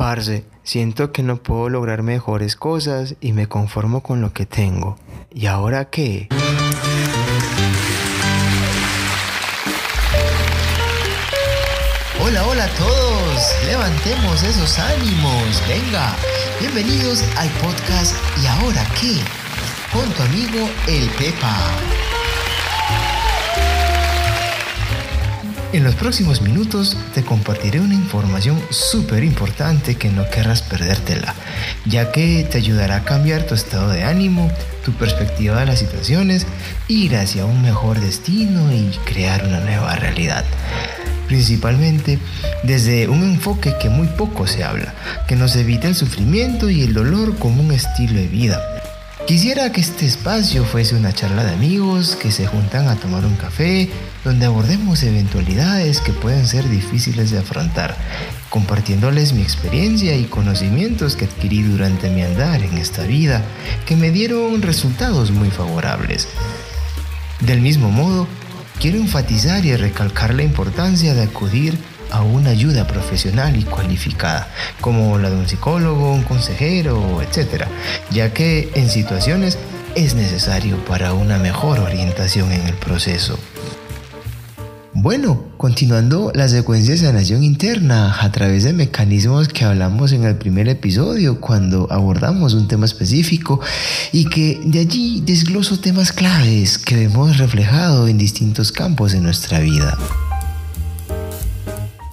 Parce, siento que no puedo lograr mejores cosas y me conformo con lo que tengo. ¿Y ahora qué? Hola, hola a todos. Levantemos esos ánimos. Venga, bienvenidos al podcast ¿Y ahora qué? Con tu amigo el Pepa. En los próximos minutos te compartiré una información súper importante que no querrás perdértela, ya que te ayudará a cambiar tu estado de ánimo, tu perspectiva de las situaciones, ir hacia un mejor destino y crear una nueva realidad. Principalmente desde un enfoque que muy poco se habla, que nos evita el sufrimiento y el dolor como un estilo de vida Quisiera que este espacio fuese una charla de amigos que se juntan a tomar un café, donde abordemos eventualidades que pueden ser difíciles de afrontar, compartiéndoles mi experiencia y conocimientos que adquirí durante mi andar en esta vida, que me dieron resultados muy favorables. Del mismo modo, quiero enfatizar y recalcar la importancia de acudir a una ayuda profesional y cualificada, como la de un psicólogo, un consejero, etc., ya que en situaciones es necesario para una mejor orientación en el proceso. Bueno, continuando la secuencia de sanación interna a través de mecanismos que hablamos en el primer episodio cuando abordamos un tema específico y que de allí desgloso temas claves que vemos reflejado en distintos campos de nuestra vida.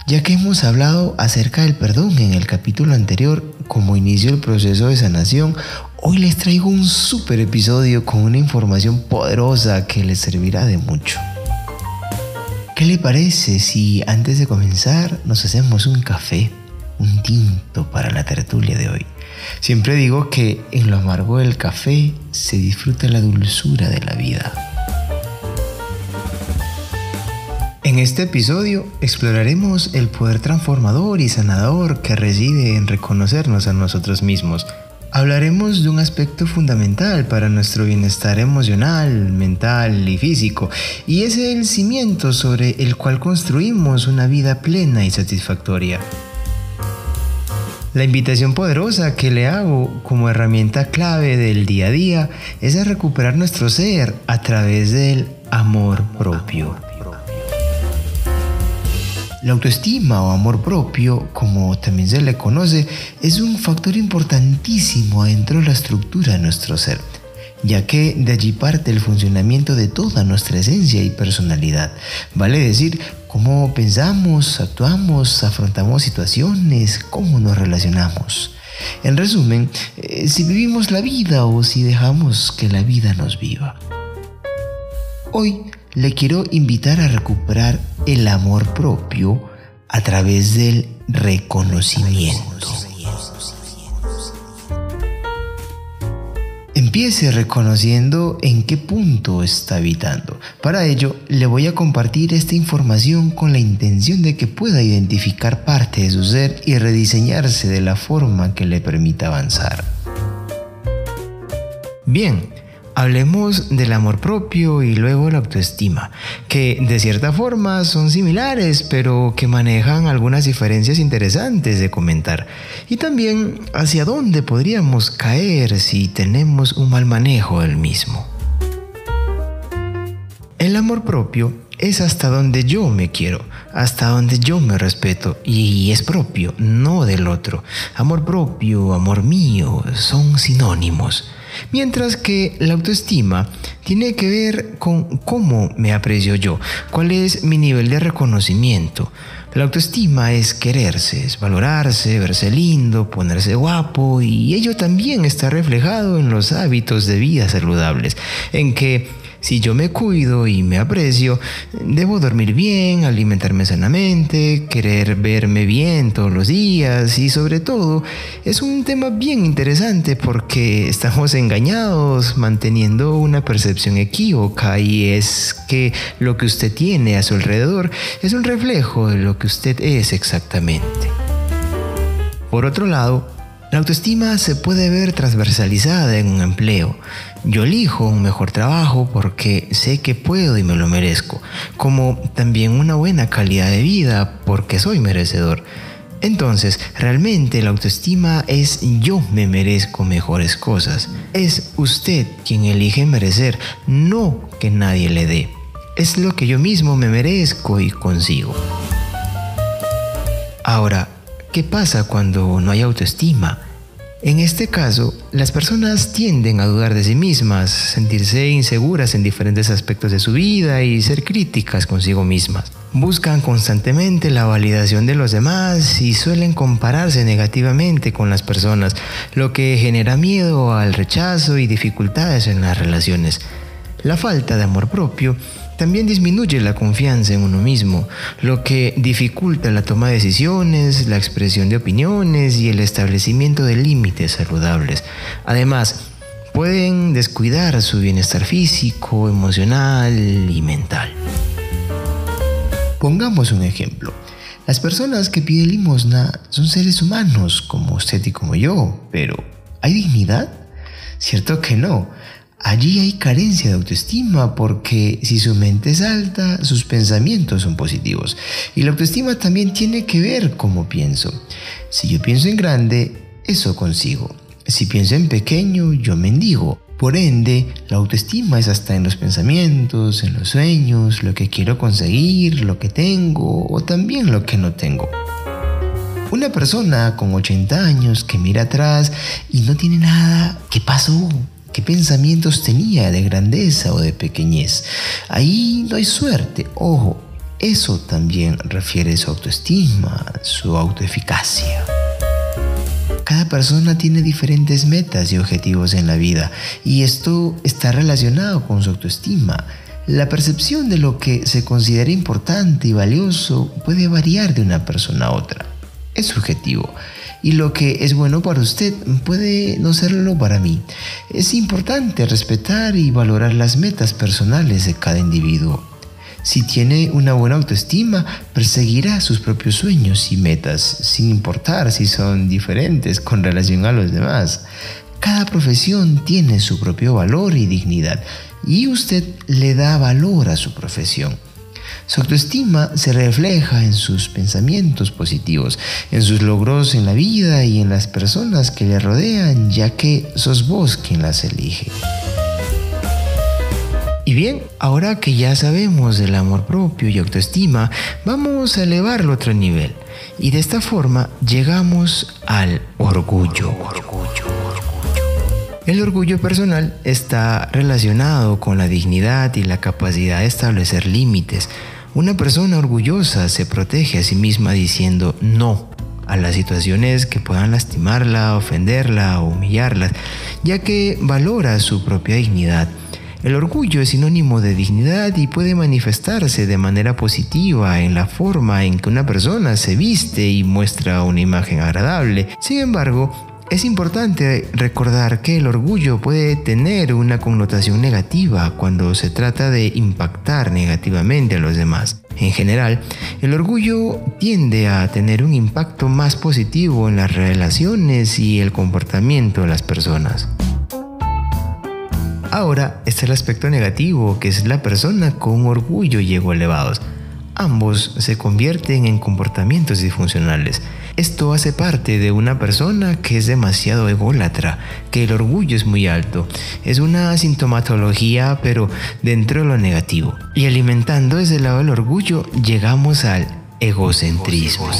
Ya que hemos hablado acerca del perdón en el capítulo anterior como inicio del proceso de sanación, hoy les traigo un super episodio con una información poderosa que les servirá de mucho. ¿Qué le parece si antes de comenzar nos hacemos un café, un tinto para la tertulia de hoy? Siempre digo que en lo amargo del café se disfruta la dulzura de la vida. En este episodio exploraremos el poder transformador y sanador que reside en reconocernos a nosotros mismos. Hablaremos de un aspecto fundamental para nuestro bienestar emocional, mental y físico, y es el cimiento sobre el cual construimos una vida plena y satisfactoria. La invitación poderosa que le hago como herramienta clave del día a día es a recuperar nuestro ser a través del amor propio. La autoestima o amor propio, como también se le conoce, es un factor importantísimo dentro de la estructura de nuestro ser, ya que de allí parte el funcionamiento de toda nuestra esencia y personalidad. Vale decir, cómo pensamos, actuamos, afrontamos situaciones, cómo nos relacionamos. En resumen, eh, si vivimos la vida o si dejamos que la vida nos viva. Hoy le quiero invitar a recuperar el amor propio a través del reconocimiento. Empiece reconociendo en qué punto está habitando. Para ello, le voy a compartir esta información con la intención de que pueda identificar parte de su ser y rediseñarse de la forma que le permita avanzar. Bien, Hablemos del amor propio y luego la autoestima, que de cierta forma son similares, pero que manejan algunas diferencias interesantes de comentar. Y también hacia dónde podríamos caer si tenemos un mal manejo del mismo. El amor propio es hasta donde yo me quiero, hasta donde yo me respeto y es propio, no del otro. Amor propio, amor mío, son sinónimos. Mientras que la autoestima tiene que ver con cómo me aprecio yo, cuál es mi nivel de reconocimiento. La autoestima es quererse, es valorarse, verse lindo, ponerse guapo y ello también está reflejado en los hábitos de vida saludables, en que si yo me cuido y me aprecio, debo dormir bien, alimentarme sanamente, querer verme bien todos los días y sobre todo es un tema bien interesante porque estamos engañados manteniendo una percepción equívoca y es que lo que usted tiene a su alrededor es un reflejo de lo que usted es exactamente. Por otro lado, la autoestima se puede ver transversalizada en un empleo. Yo elijo un mejor trabajo porque sé que puedo y me lo merezco, como también una buena calidad de vida porque soy merecedor. Entonces, realmente la autoestima es yo me merezco mejores cosas. Es usted quien elige merecer, no que nadie le dé. Es lo que yo mismo me merezco y consigo. Ahora, ¿qué pasa cuando no hay autoestima? En este caso, las personas tienden a dudar de sí mismas, sentirse inseguras en diferentes aspectos de su vida y ser críticas consigo mismas. Buscan constantemente la validación de los demás y suelen compararse negativamente con las personas, lo que genera miedo al rechazo y dificultades en las relaciones. La falta de amor propio también disminuye la confianza en uno mismo, lo que dificulta la toma de decisiones, la expresión de opiniones y el establecimiento de límites saludables. Además, pueden descuidar su bienestar físico, emocional y mental. Pongamos un ejemplo. Las personas que piden limosna son seres humanos como usted y como yo, pero ¿hay dignidad? Cierto que no. Allí hay carencia de autoestima porque si su mente es alta, sus pensamientos son positivos. Y la autoestima también tiene que ver cómo pienso. Si yo pienso en grande, eso consigo. Si pienso en pequeño, yo mendigo. Por ende, la autoestima es hasta en los pensamientos, en los sueños, lo que quiero conseguir, lo que tengo o también lo que no tengo. Una persona con 80 años que mira atrás y no tiene nada, ¿qué pasó? ¿Qué pensamientos tenía de grandeza o de pequeñez? Ahí no hay suerte, ojo, eso también refiere su autoestima, su autoeficacia. Cada persona tiene diferentes metas y objetivos en la vida y esto está relacionado con su autoestima. La percepción de lo que se considera importante y valioso puede variar de una persona a otra. Es subjetivo y lo que es bueno para usted puede no serlo para mí. Es importante respetar y valorar las metas personales de cada individuo. Si tiene una buena autoestima, perseguirá sus propios sueños y metas, sin importar si son diferentes con relación a los demás. Cada profesión tiene su propio valor y dignidad, y usted le da valor a su profesión. Su autoestima se refleja en sus pensamientos positivos, en sus logros en la vida y en las personas que le rodean, ya que sos vos quien las elige. Y bien, ahora que ya sabemos del amor propio y autoestima, vamos a elevarlo a otro nivel. Y de esta forma llegamos al orgullo. El orgullo personal está relacionado con la dignidad y la capacidad de establecer límites. Una persona orgullosa se protege a sí misma diciendo no a las situaciones que puedan lastimarla, ofenderla o humillarla, ya que valora su propia dignidad. El orgullo es sinónimo de dignidad y puede manifestarse de manera positiva en la forma en que una persona se viste y muestra una imagen agradable. Sin embargo, es importante recordar que el orgullo puede tener una connotación negativa cuando se trata de impactar negativamente a los demás. En general, el orgullo tiende a tener un impacto más positivo en las relaciones y el comportamiento de las personas. Ahora está el aspecto negativo, que es la persona con orgullo y ego elevados. Ambos se convierten en comportamientos disfuncionales. Esto hace parte de una persona que es demasiado ególatra, que el orgullo es muy alto. Es una sintomatología, pero dentro de lo negativo. Y alimentando desde el lado del orgullo, llegamos al egocentrismo.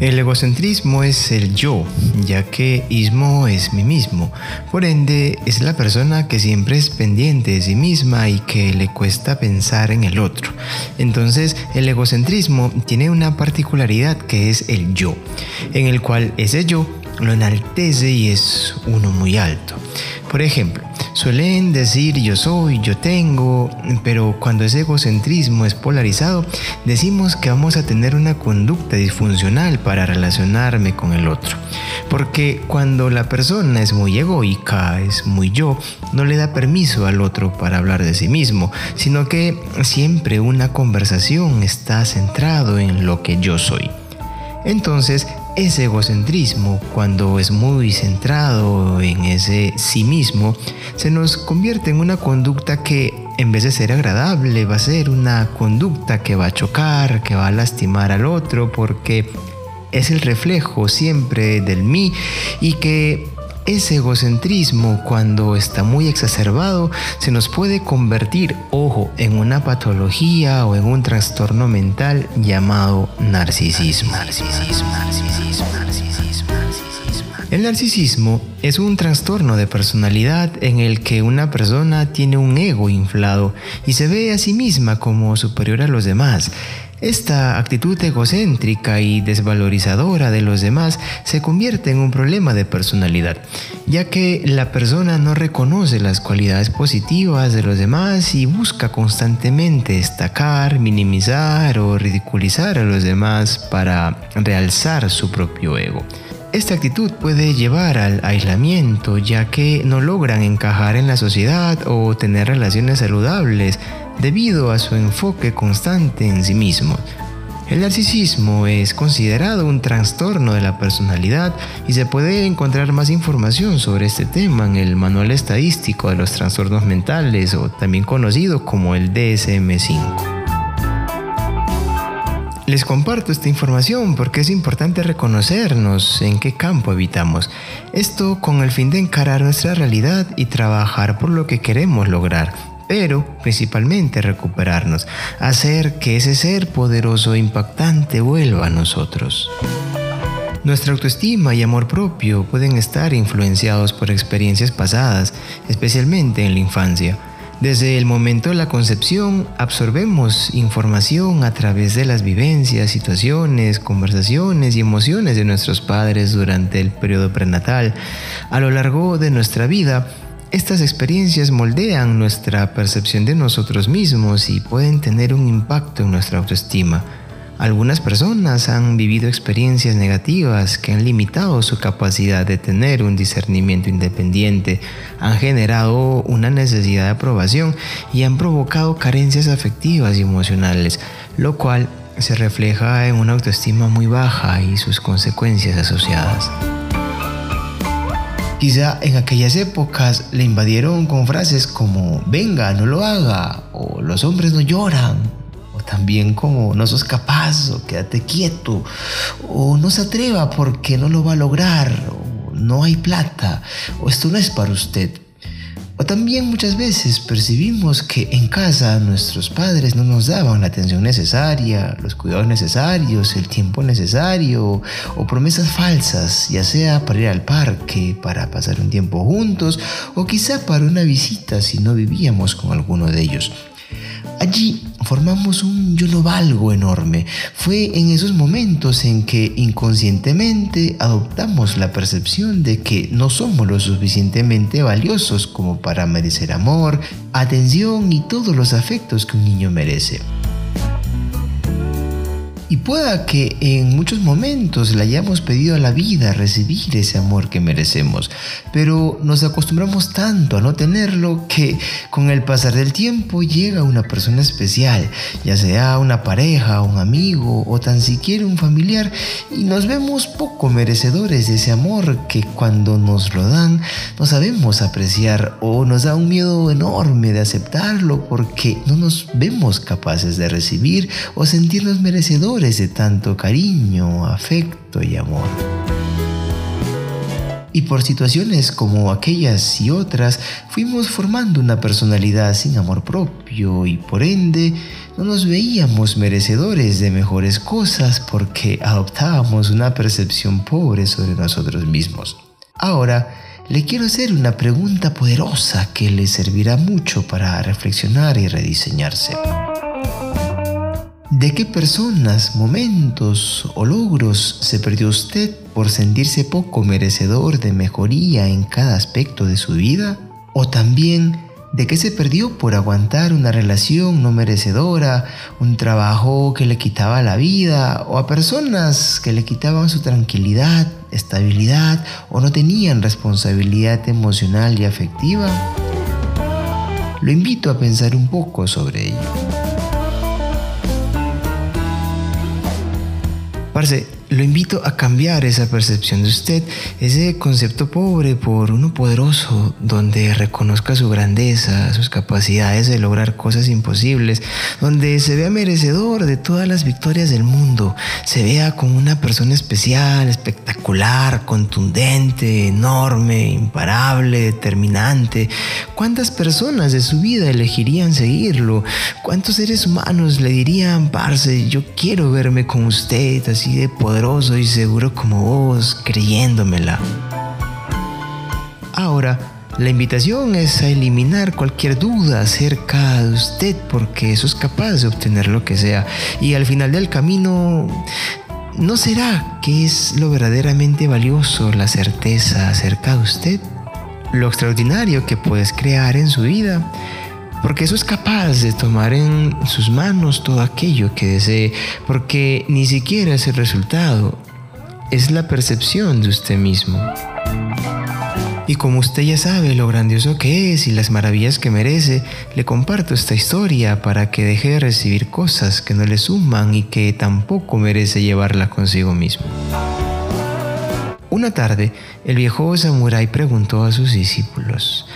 El egocentrismo es el yo, ya que ismo es mí mismo. Por ende, es la persona que siempre es pendiente de sí misma y que le cuesta pensar en el otro. Entonces, el egocentrismo tiene una particularidad que es el yo, en el cual ese yo lo enaltece y es uno muy alto. Por ejemplo, suelen decir yo soy, yo tengo, pero cuando ese egocentrismo es polarizado, decimos que vamos a tener una conducta disfuncional para relacionarme con el otro. Porque cuando la persona es muy egoica, es muy yo, no le da permiso al otro para hablar de sí mismo, sino que siempre una conversación está centrado en lo que yo soy. Entonces, ese egocentrismo, cuando es muy centrado en ese sí mismo, se nos convierte en una conducta que en vez de ser agradable, va a ser una conducta que va a chocar, que va a lastimar al otro, porque es el reflejo siempre del mí y que ese egocentrismo, cuando está muy exacerbado, se nos puede convertir, ojo, en una patología o en un trastorno mental llamado narcisismo. El narcisismo es un trastorno de personalidad en el que una persona tiene un ego inflado y se ve a sí misma como superior a los demás. Esta actitud egocéntrica y desvalorizadora de los demás se convierte en un problema de personalidad, ya que la persona no reconoce las cualidades positivas de los demás y busca constantemente destacar, minimizar o ridiculizar a los demás para realzar su propio ego. Esta actitud puede llevar al aislamiento ya que no logran encajar en la sociedad o tener relaciones saludables debido a su enfoque constante en sí mismo. El narcisismo es considerado un trastorno de la personalidad y se puede encontrar más información sobre este tema en el Manual Estadístico de los Trastornos Mentales o también conocido como el DSM-5. Les comparto esta información porque es importante reconocernos en qué campo habitamos. Esto con el fin de encarar nuestra realidad y trabajar por lo que queremos lograr pero principalmente recuperarnos, hacer que ese ser poderoso e impactante vuelva a nosotros. Nuestra autoestima y amor propio pueden estar influenciados por experiencias pasadas, especialmente en la infancia. Desde el momento de la concepción absorbemos información a través de las vivencias, situaciones, conversaciones y emociones de nuestros padres durante el periodo prenatal. A lo largo de nuestra vida, estas experiencias moldean nuestra percepción de nosotros mismos y pueden tener un impacto en nuestra autoestima. Algunas personas han vivido experiencias negativas que han limitado su capacidad de tener un discernimiento independiente, han generado una necesidad de aprobación y han provocado carencias afectivas y emocionales, lo cual se refleja en una autoestima muy baja y sus consecuencias asociadas. Quizá en aquellas épocas le invadieron con frases como venga, no lo haga, o los hombres no lloran, también como no sos capaz, o quédate quieto, o no se atreva porque no lo va a lograr, o no hay plata, o esto no es para usted. O también muchas veces percibimos que en casa nuestros padres no nos daban la atención necesaria, los cuidados necesarios, el tiempo necesario o promesas falsas, ya sea para ir al parque, para pasar un tiempo juntos o quizá para una visita si no vivíamos con alguno de ellos. Allí formamos un yo no valgo enorme. Fue en esos momentos en que inconscientemente adoptamos la percepción de que no somos lo suficientemente valiosos como para merecer amor, atención y todos los afectos que un niño merece. Y pueda que en muchos momentos le hayamos pedido a la vida recibir ese amor que merecemos, pero nos acostumbramos tanto a no tenerlo que con el pasar del tiempo llega una persona especial, ya sea una pareja, un amigo o tan siquiera un familiar, y nos vemos poco merecedores de ese amor que cuando nos lo dan no sabemos apreciar o nos da un miedo enorme de aceptarlo porque no nos vemos capaces de recibir o sentirnos merecedores de tanto cariño, afecto y amor. Y por situaciones como aquellas y otras, fuimos formando una personalidad sin amor propio y por ende no nos veíamos merecedores de mejores cosas porque adoptábamos una percepción pobre sobre nosotros mismos. Ahora, le quiero hacer una pregunta poderosa que le servirá mucho para reflexionar y rediseñarse. ¿De qué personas, momentos o logros se perdió usted por sentirse poco merecedor de mejoría en cada aspecto de su vida? ¿O también de qué se perdió por aguantar una relación no merecedora, un trabajo que le quitaba la vida o a personas que le quitaban su tranquilidad, estabilidad o no tenían responsabilidad emocional y afectiva? Lo invito a pensar un poco sobre ello. Parce lo invito a cambiar esa percepción de usted, ese concepto pobre por uno poderoso, donde reconozca su grandeza, sus capacidades de lograr cosas imposibles, donde se vea merecedor de todas las victorias del mundo, se vea como una persona especial, espectacular, contundente, enorme, imparable, determinante. ¿Cuántas personas de su vida elegirían seguirlo? ¿Cuántos seres humanos le dirían, parce, yo quiero verme con usted así de y seguro como vos, creyéndomela. Ahora, la invitación es a eliminar cualquier duda acerca de usted porque eso es capaz de obtener lo que sea y al final del camino ¿no será que es lo verdaderamente valioso la certeza acerca de usted? Lo extraordinario que puedes crear en su vida porque eso es capaz de tomar en sus manos todo aquello que desee, porque ni siquiera es el resultado, es la percepción de usted mismo. Y como usted ya sabe lo grandioso que es y las maravillas que merece, le comparto esta historia para que deje de recibir cosas que no le suman y que tampoco merece llevarla consigo mismo. Una tarde, el viejo samurái preguntó a sus discípulos,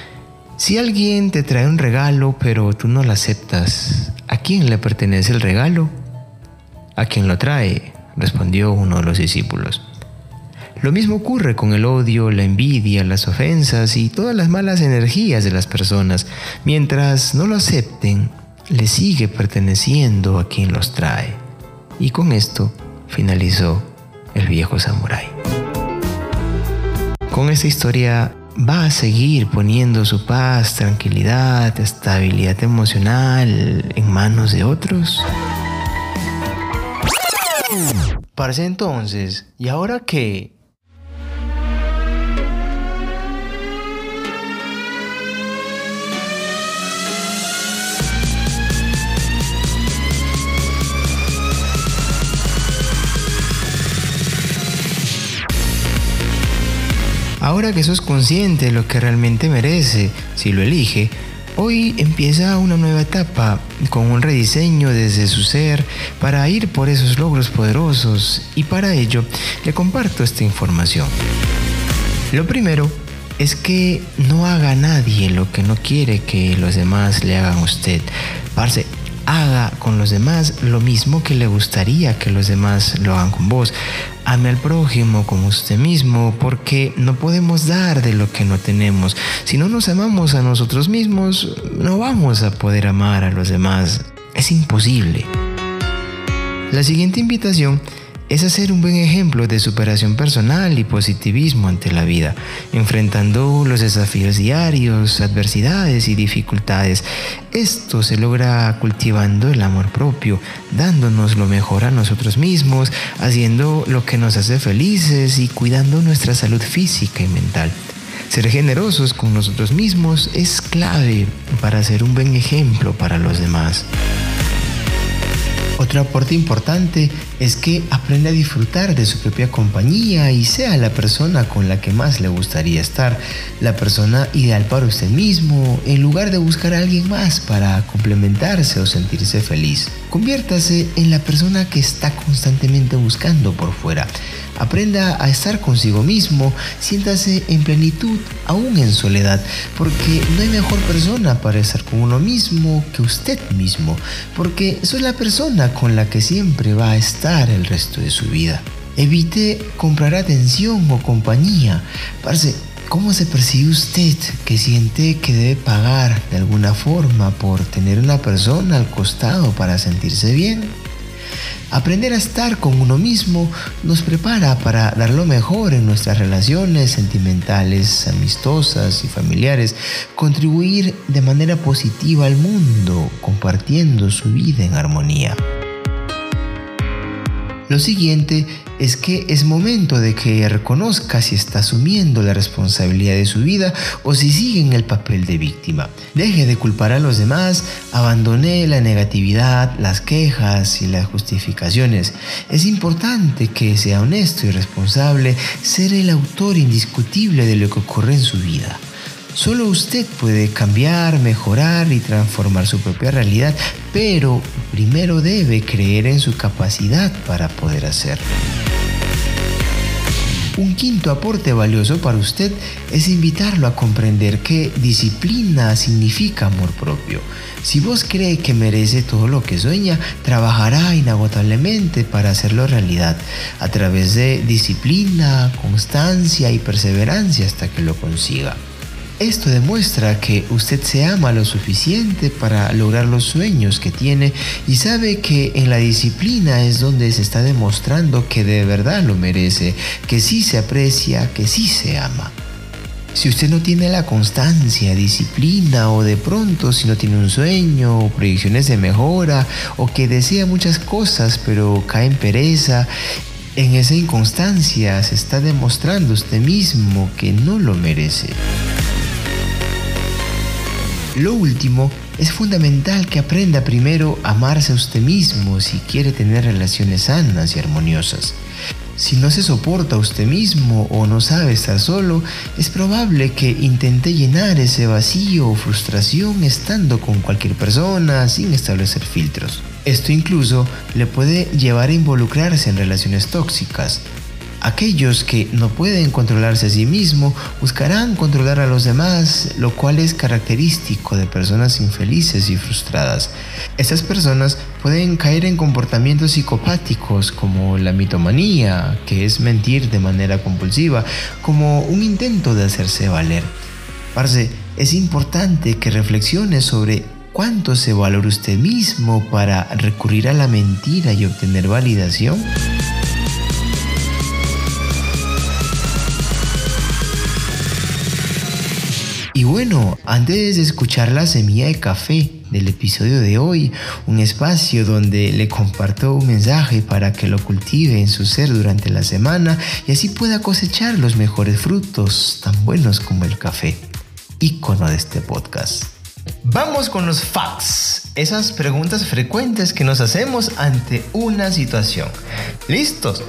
si alguien te trae un regalo pero tú no lo aceptas, ¿a quién le pertenece el regalo? A quien lo trae, respondió uno de los discípulos. Lo mismo ocurre con el odio, la envidia, las ofensas y todas las malas energías de las personas. Mientras no lo acepten, le sigue perteneciendo a quien los trae. Y con esto finalizó el viejo samurái. Con esta historia va a seguir poniendo su paz, tranquilidad, estabilidad emocional en manos de otros? Parece entonces, ¿y ahora qué? Ahora que sos consciente de lo que realmente merece, si lo elige, hoy empieza una nueva etapa con un rediseño desde su ser para ir por esos logros poderosos y para ello le comparto esta información. Lo primero es que no haga nadie lo que no quiere que los demás le hagan a usted. Parce, haga con los demás lo mismo que le gustaría que los demás lo hagan con vos. Ame al prójimo como usted mismo, porque no podemos dar de lo que no tenemos. Si no nos amamos a nosotros mismos, no vamos a poder amar a los demás. Es imposible. La siguiente invitación es hacer un buen ejemplo de superación personal y positivismo ante la vida, enfrentando los desafíos diarios, adversidades y dificultades. Esto se logra cultivando el amor propio, dándonos lo mejor a nosotros mismos, haciendo lo que nos hace felices y cuidando nuestra salud física y mental. Ser generosos con nosotros mismos es clave para ser un buen ejemplo para los demás. Otro aporte importante es que aprenda a disfrutar de su propia compañía y sea la persona con la que más le gustaría estar, la persona ideal para usted mismo, en lugar de buscar a alguien más para complementarse o sentirse feliz. Conviértase en la persona que está constantemente buscando por fuera. Aprenda a estar consigo mismo, siéntase en plenitud, aún en soledad, porque no hay mejor persona para estar con uno mismo que usted mismo, porque soy la persona con la que siempre va a estar el resto de su vida. Evite comprar atención o compañía. Parce, ¿cómo se percibe usted que siente que debe pagar de alguna forma por tener una persona al costado para sentirse bien? Aprender a estar con uno mismo nos prepara para dar lo mejor en nuestras relaciones sentimentales, amistosas y familiares, contribuir de manera positiva al mundo, compartiendo su vida en armonía. Lo siguiente es que es momento de que reconozca si está asumiendo la responsabilidad de su vida o si sigue en el papel de víctima. Deje de culpar a los demás, abandone la negatividad, las quejas y las justificaciones. Es importante que sea honesto y responsable, ser el autor indiscutible de lo que ocurre en su vida. Solo usted puede cambiar, mejorar y transformar su propia realidad, pero primero debe creer en su capacidad para poder hacerlo. Un quinto aporte valioso para usted es invitarlo a comprender que disciplina significa amor propio. Si vos cree que merece todo lo que sueña, trabajará inagotablemente para hacerlo realidad, a través de disciplina, constancia y perseverancia hasta que lo consiga. Esto demuestra que usted se ama lo suficiente para lograr los sueños que tiene y sabe que en la disciplina es donde se está demostrando que de verdad lo merece, que sí se aprecia, que sí se ama. Si usted no tiene la constancia, disciplina o de pronto si no tiene un sueño o proyecciones de mejora o que desea muchas cosas pero cae en pereza, en esa inconstancia se está demostrando usted mismo que no lo merece. Lo último, es fundamental que aprenda primero a amarse a usted mismo si quiere tener relaciones sanas y armoniosas. Si no se soporta a usted mismo o no sabe estar solo, es probable que intente llenar ese vacío o frustración estando con cualquier persona sin establecer filtros. Esto incluso le puede llevar a involucrarse en relaciones tóxicas, Aquellos que no pueden controlarse a sí mismos buscarán controlar a los demás, lo cual es característico de personas infelices y frustradas. Estas personas pueden caer en comportamientos psicopáticos como la mitomanía, que es mentir de manera compulsiva, como un intento de hacerse valer. Parce, es importante que reflexione sobre cuánto se valora usted mismo para recurrir a la mentira y obtener validación. Y bueno, antes de escuchar la semilla de café del episodio de hoy, un espacio donde le comparto un mensaje para que lo cultive en su ser durante la semana y así pueda cosechar los mejores frutos tan buenos como el café, ícono de este podcast. Vamos con los facts, esas preguntas frecuentes que nos hacemos ante una situación. ¿Listos?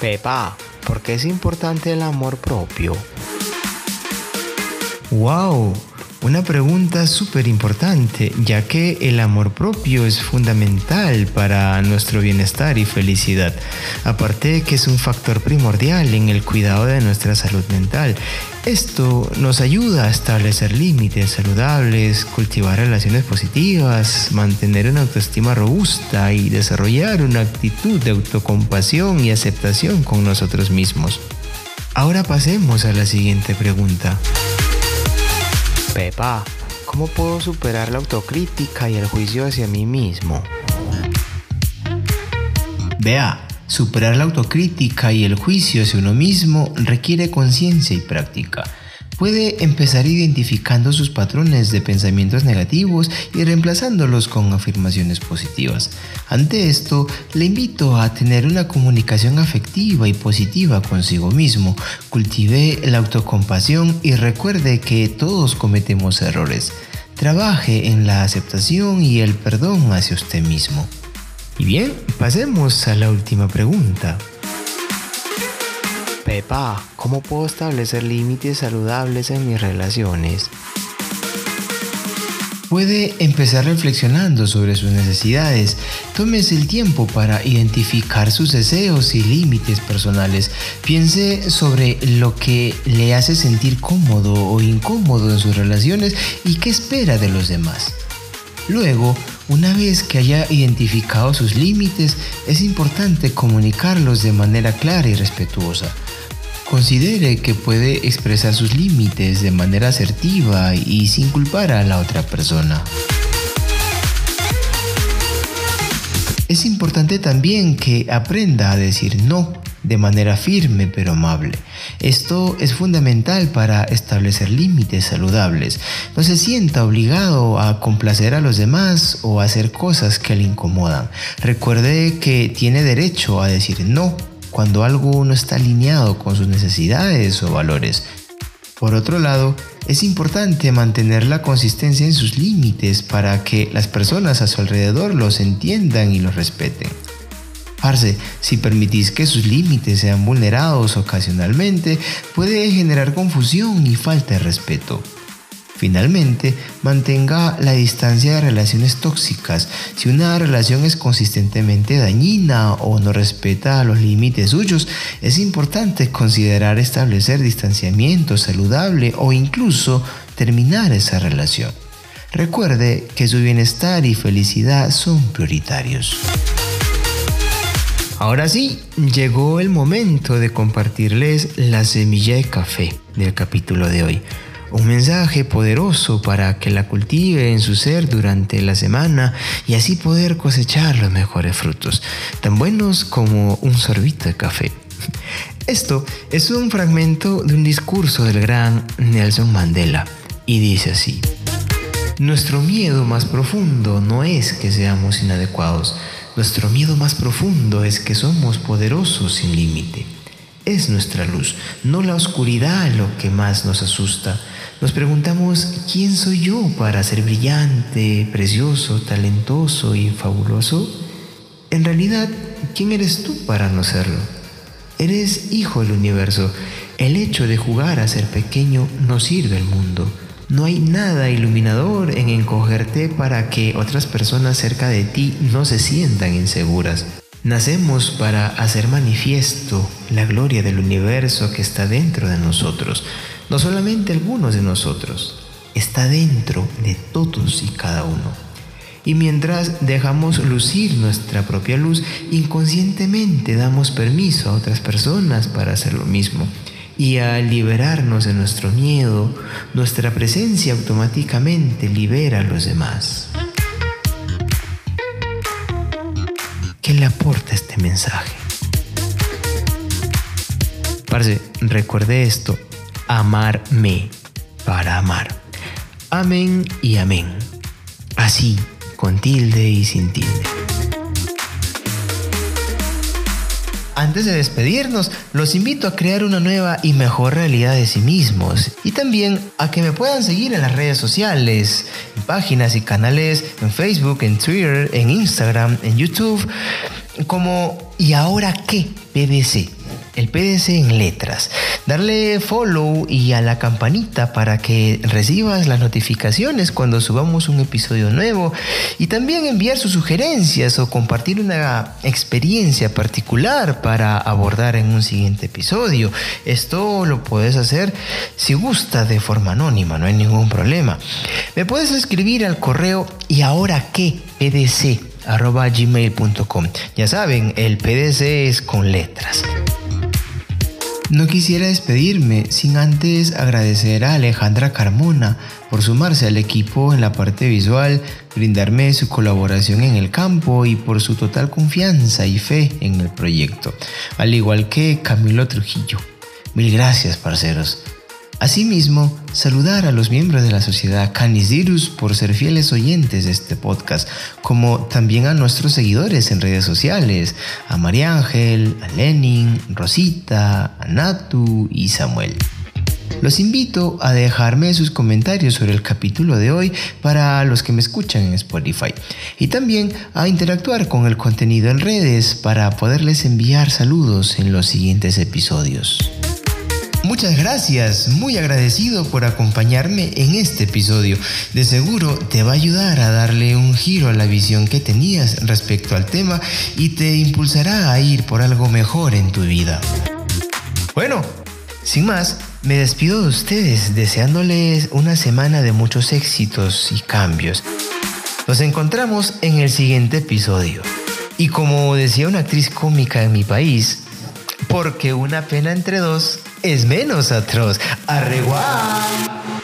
Pepa, ¿por qué es importante el amor propio? ¡Wow! Una pregunta súper importante, ya que el amor propio es fundamental para nuestro bienestar y felicidad. Aparte de que es un factor primordial en el cuidado de nuestra salud mental. Esto nos ayuda a establecer límites saludables, cultivar relaciones positivas, mantener una autoestima robusta y desarrollar una actitud de autocompasión y aceptación con nosotros mismos. Ahora pasemos a la siguiente pregunta. Pepa, ¿cómo puedo superar la autocrítica y el juicio hacia mí mismo? Vea, superar la autocrítica y el juicio hacia uno mismo requiere conciencia y práctica. Puede empezar identificando sus patrones de pensamientos negativos y reemplazándolos con afirmaciones positivas. Ante esto, le invito a tener una comunicación afectiva y positiva consigo mismo. Cultive la autocompasión y recuerde que todos cometemos errores. Trabaje en la aceptación y el perdón hacia usted mismo. Y bien, pasemos a la última pregunta. Pepa, ¿cómo puedo establecer límites saludables en mis relaciones? Puede empezar reflexionando sobre sus necesidades. Tómese el tiempo para identificar sus deseos y límites personales. Piense sobre lo que le hace sentir cómodo o incómodo en sus relaciones y qué espera de los demás. Luego, una vez que haya identificado sus límites, es importante comunicarlos de manera clara y respetuosa. Considere que puede expresar sus límites de manera asertiva y sin culpar a la otra persona. Es importante también que aprenda a decir no de manera firme pero amable. Esto es fundamental para establecer límites saludables. No se sienta obligado a complacer a los demás o a hacer cosas que le incomodan. Recuerde que tiene derecho a decir no cuando algo no está alineado con sus necesidades o valores. Por otro lado, es importante mantener la consistencia en sus límites para que las personas a su alrededor los entiendan y los respeten. Parce, si permitís que sus límites sean vulnerados ocasionalmente, puede generar confusión y falta de respeto. Finalmente, mantenga la distancia de relaciones tóxicas. Si una relación es consistentemente dañina o no respeta los límites suyos, es importante considerar establecer distanciamiento saludable o incluso terminar esa relación. Recuerde que su bienestar y felicidad son prioritarios. Ahora sí, llegó el momento de compartirles la semilla de café del capítulo de hoy un mensaje poderoso para que la cultive en su ser durante la semana y así poder cosechar los mejores frutos, tan buenos como un sorbito de café. Esto es un fragmento de un discurso del gran Nelson Mandela y dice así, Nuestro miedo más profundo no es que seamos inadecuados, nuestro miedo más profundo es que somos poderosos sin límite. Es nuestra luz, no la oscuridad lo que más nos asusta. Nos preguntamos, ¿quién soy yo para ser brillante, precioso, talentoso y fabuloso? En realidad, ¿quién eres tú para no serlo? Eres hijo del universo. El hecho de jugar a ser pequeño no sirve al mundo. No hay nada iluminador en encogerte para que otras personas cerca de ti no se sientan inseguras. Nacemos para hacer manifiesto la gloria del universo que está dentro de nosotros, no solamente algunos de nosotros, está dentro de todos y cada uno. Y mientras dejamos lucir nuestra propia luz, inconscientemente damos permiso a otras personas para hacer lo mismo. Y al liberarnos de nuestro miedo, nuestra presencia automáticamente libera a los demás. ¿Qué le aporta este mensaje? Parce, recuerde esto, amarme para amar. Amén y amén. Así, con tilde y sin tilde. Antes de despedirnos, los invito a crear una nueva y mejor realidad de sí mismos y también a que me puedan seguir en las redes sociales, en páginas y canales en Facebook, en Twitter, en Instagram, en YouTube, como ¿Y ahora qué? PDC el PDC en letras, darle follow y a la campanita para que recibas las notificaciones cuando subamos un episodio nuevo y también enviar sus sugerencias o compartir una experiencia particular para abordar en un siguiente episodio. Esto lo puedes hacer si gusta de forma anónima, no hay ningún problema. Me puedes escribir al correo y ahora qué pdc gmail.com. Ya saben, el PDC es con letras. No quisiera despedirme sin antes agradecer a Alejandra Carmona por sumarse al equipo en la parte visual, brindarme su colaboración en el campo y por su total confianza y fe en el proyecto, al igual que Camilo Trujillo. Mil gracias, parceros. Asimismo, saludar a los miembros de la sociedad Canis por ser fieles oyentes de este podcast, como también a nuestros seguidores en redes sociales, a María Ángel, a Lenin, Rosita, a Natu y Samuel. Los invito a dejarme sus comentarios sobre el capítulo de hoy para los que me escuchan en Spotify y también a interactuar con el contenido en redes para poderles enviar saludos en los siguientes episodios. Muchas gracias, muy agradecido por acompañarme en este episodio. De seguro te va a ayudar a darle un giro a la visión que tenías respecto al tema y te impulsará a ir por algo mejor en tu vida. Bueno, sin más, me despido de ustedes deseándoles una semana de muchos éxitos y cambios. Nos encontramos en el siguiente episodio. Y como decía una actriz cómica en mi país, porque una pena entre dos es menos atroz. ¡Arreguá!